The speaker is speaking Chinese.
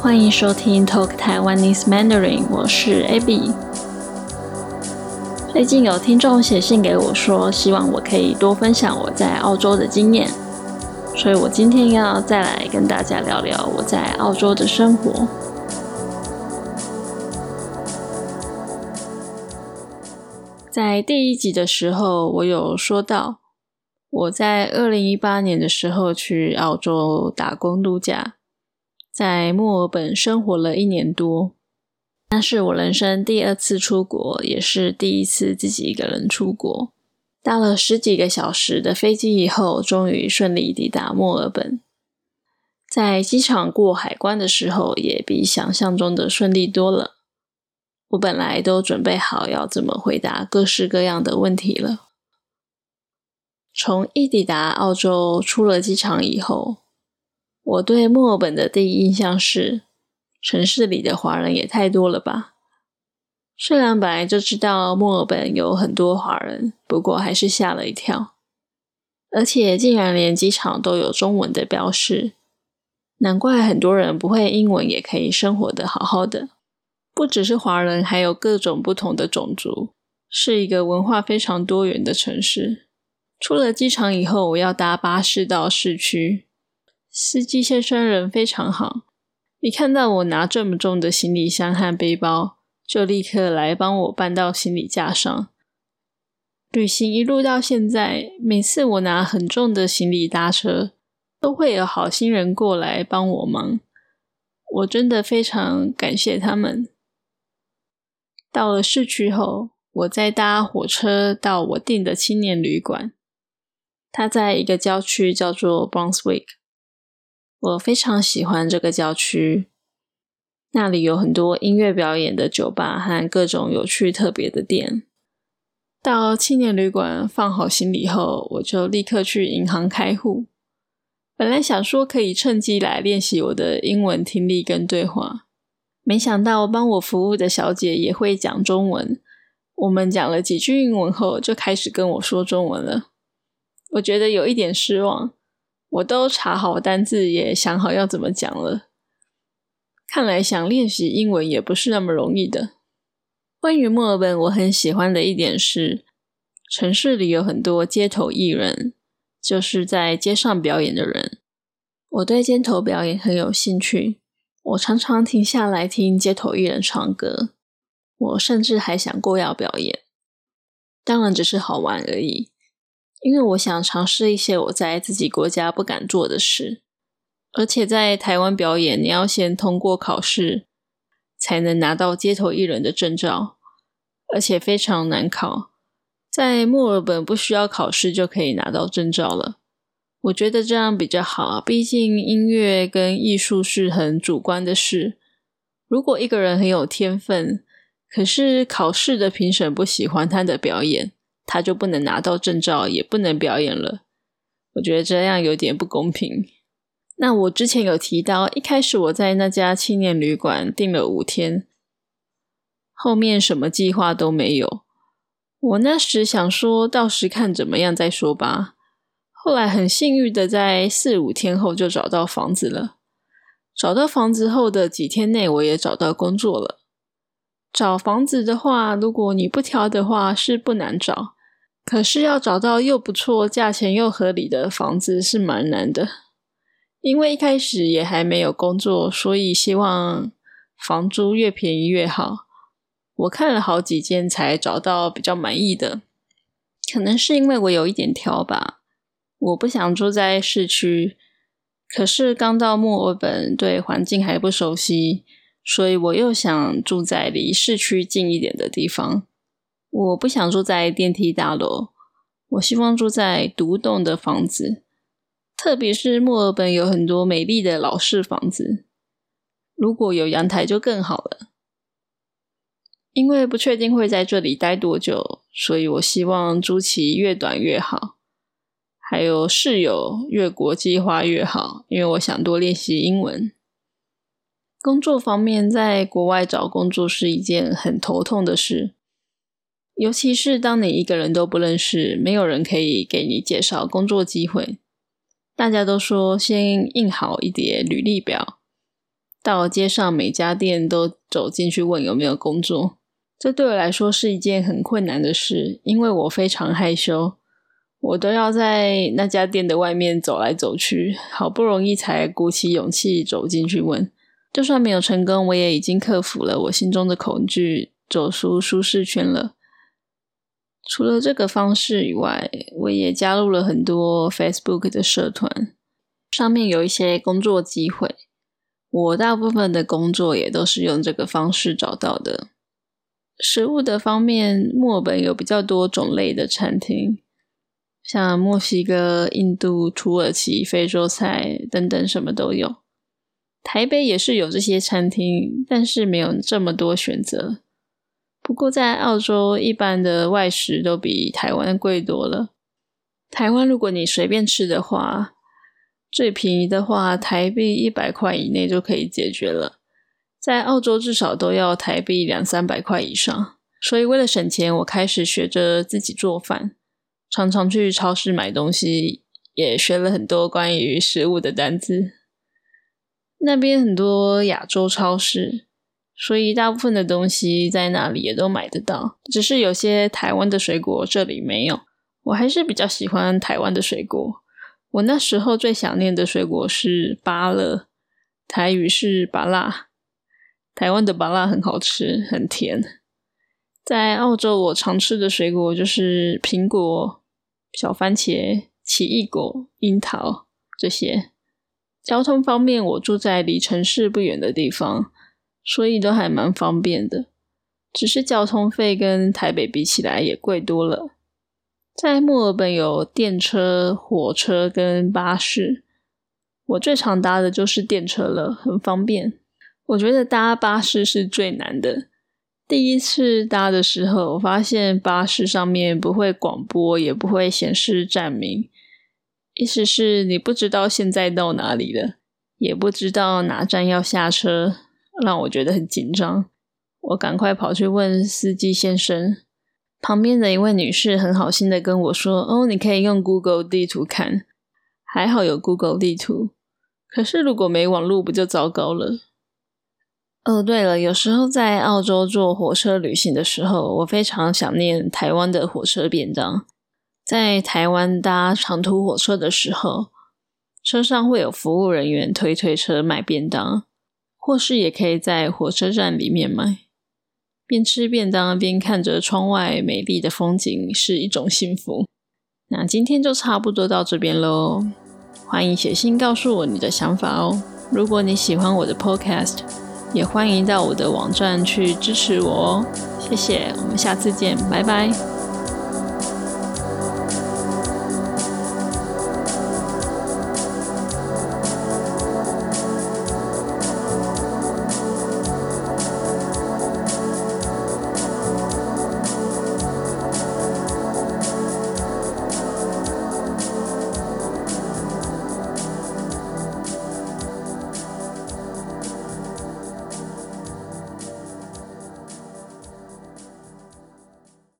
欢迎收听 Talk Taiwanese Mandarin，我是 Abby。最近有听众写信给我说，希望我可以多分享我在澳洲的经验，所以我今天要再来跟大家聊聊我在澳洲的生活。在第一集的时候，我有说到我在二零一八年的时候去澳洲打工度假。在墨尔本生活了一年多，那是我人生第二次出国，也是第一次自己一个人出国。搭了十几个小时的飞机以后，终于顺利抵达墨尔本。在机场过海关的时候，也比想象中的顺利多了。我本来都准备好要怎么回答各式各样的问题了。从一抵达澳洲，出了机场以后。我对墨尔本的第一印象是，城市里的华人也太多了吧。虽然本来就知道墨尔本有很多华人，不过还是吓了一跳。而且竟然连机场都有中文的标识，难怪很多人不会英文也可以生活的好好的。不只是华人，还有各种不同的种族，是一个文化非常多元的城市。出了机场以后，我要搭巴士到市区。司机先生人非常好，一看到我拿这么重的行李箱和背包，就立刻来帮我搬到行李架上。旅行一路到现在，每次我拿很重的行李搭车，都会有好心人过来帮我忙，我真的非常感谢他们。到了市区后，我再搭火车到我订的青年旅馆，它在一个郊区叫做 Brunswick。我非常喜欢这个郊区，那里有很多音乐表演的酒吧和各种有趣特别的店。到青年旅馆放好行李后，我就立刻去银行开户。本来想说可以趁机来练习我的英文听力跟对话，没想到帮我服务的小姐也会讲中文。我们讲了几句英文后，就开始跟我说中文了。我觉得有一点失望。我都查好单字，也想好要怎么讲了。看来想练习英文也不是那么容易的。关于墨尔本，我很喜欢的一点是，城市里有很多街头艺人，就是在街上表演的人。我对街头表演很有兴趣，我常常停下来听街头艺人唱歌。我甚至还想过要表演，当然只是好玩而已。因为我想尝试一些我在自己国家不敢做的事，而且在台湾表演，你要先通过考试才能拿到街头艺人的证照，而且非常难考。在墨尔本不需要考试就可以拿到证照了，我觉得这样比较好。毕竟音乐跟艺术是很主观的事，如果一个人很有天分，可是考试的评审不喜欢他的表演。他就不能拿到证照，也不能表演了。我觉得这样有点不公平。那我之前有提到，一开始我在那家青年旅馆订了五天，后面什么计划都没有。我那时想说到时看怎么样再说吧。后来很幸运的在四五天后就找到房子了。找到房子后的几天内，我也找到工作了。找房子的话，如果你不挑的话，是不难找。可是要找到又不错、价钱又合理的房子是蛮难的，因为一开始也还没有工作，所以希望房租越便宜越好。我看了好几间才找到比较满意的，可能是因为我有一点挑吧，我不想住在市区，可是刚到墨尔本，对环境还不熟悉，所以我又想住在离市区近一点的地方。我不想住在电梯大楼，我希望住在独栋的房子，特别是墨尔本有很多美丽的老式房子，如果有阳台就更好了。因为不确定会在这里待多久，所以我希望租期越短越好，还有室友越国际化越好，因为我想多练习英文。工作方面，在国外找工作是一件很头痛的事。尤其是当你一个人都不认识，没有人可以给你介绍工作机会。大家都说先印好一叠履历表，到街上每家店都走进去问有没有工作。这对我来说是一件很困难的事，因为我非常害羞，我都要在那家店的外面走来走去，好不容易才鼓起勇气走进去问。就算没有成功，我也已经克服了我心中的恐惧，走出舒适圈了。除了这个方式以外，我也加入了很多 Facebook 的社团，上面有一些工作机会。我大部分的工作也都是用这个方式找到的。食物的方面，墨尔本有比较多种类的餐厅，像墨西哥、印度、土耳其、非洲菜等等，什么都有。台北也是有这些餐厅，但是没有这么多选择。不过在澳洲，一般的外食都比台湾贵多了。台湾如果你随便吃的话，最便宜的话，台币一百块以内就可以解决了。在澳洲至少都要台币两三百块以上。所以为了省钱，我开始学着自己做饭，常常去超市买东西，也学了很多关于食物的单词。那边很多亚洲超市，所以大部分的东西在那里也都买得到。只是有些台湾的水果这里没有，我还是比较喜欢台湾的水果。我那时候最想念的水果是芭乐，台语是芭辣。台湾的芭辣很好吃，很甜。在澳洲，我常吃的水果就是苹果、小番茄、奇异果、樱桃这些。交通方面，我住在离城市不远的地方，所以都还蛮方便的。只是交通费跟台北比起来也贵多了。在墨尔本有电车、火车跟巴士，我最常搭的就是电车了，很方便。我觉得搭巴士是最难的。第一次搭的时候，我发现巴士上面不会广播，也不会显示站名。意思是你不知道现在到哪里了，也不知道哪站要下车，让我觉得很紧张。我赶快跑去问司机先生，旁边的一位女士很好心的跟我说：“哦，你可以用 Google 地图看，还好有 Google 地图。可是如果没网络，不就糟糕了？”哦，对了，有时候在澳洲坐火车旅行的时候，我非常想念台湾的火车便当。在台湾搭长途火车的时候，车上会有服务人员推推车卖便当，或是也可以在火车站里面买，边吃便当边看着窗外美丽的风景，是一种幸福。那今天就差不多到这边喽，欢迎写信告诉我你的想法哦。如果你喜欢我的 Podcast，也欢迎到我的网站去支持我哦。谢谢，我们下次见，拜拜。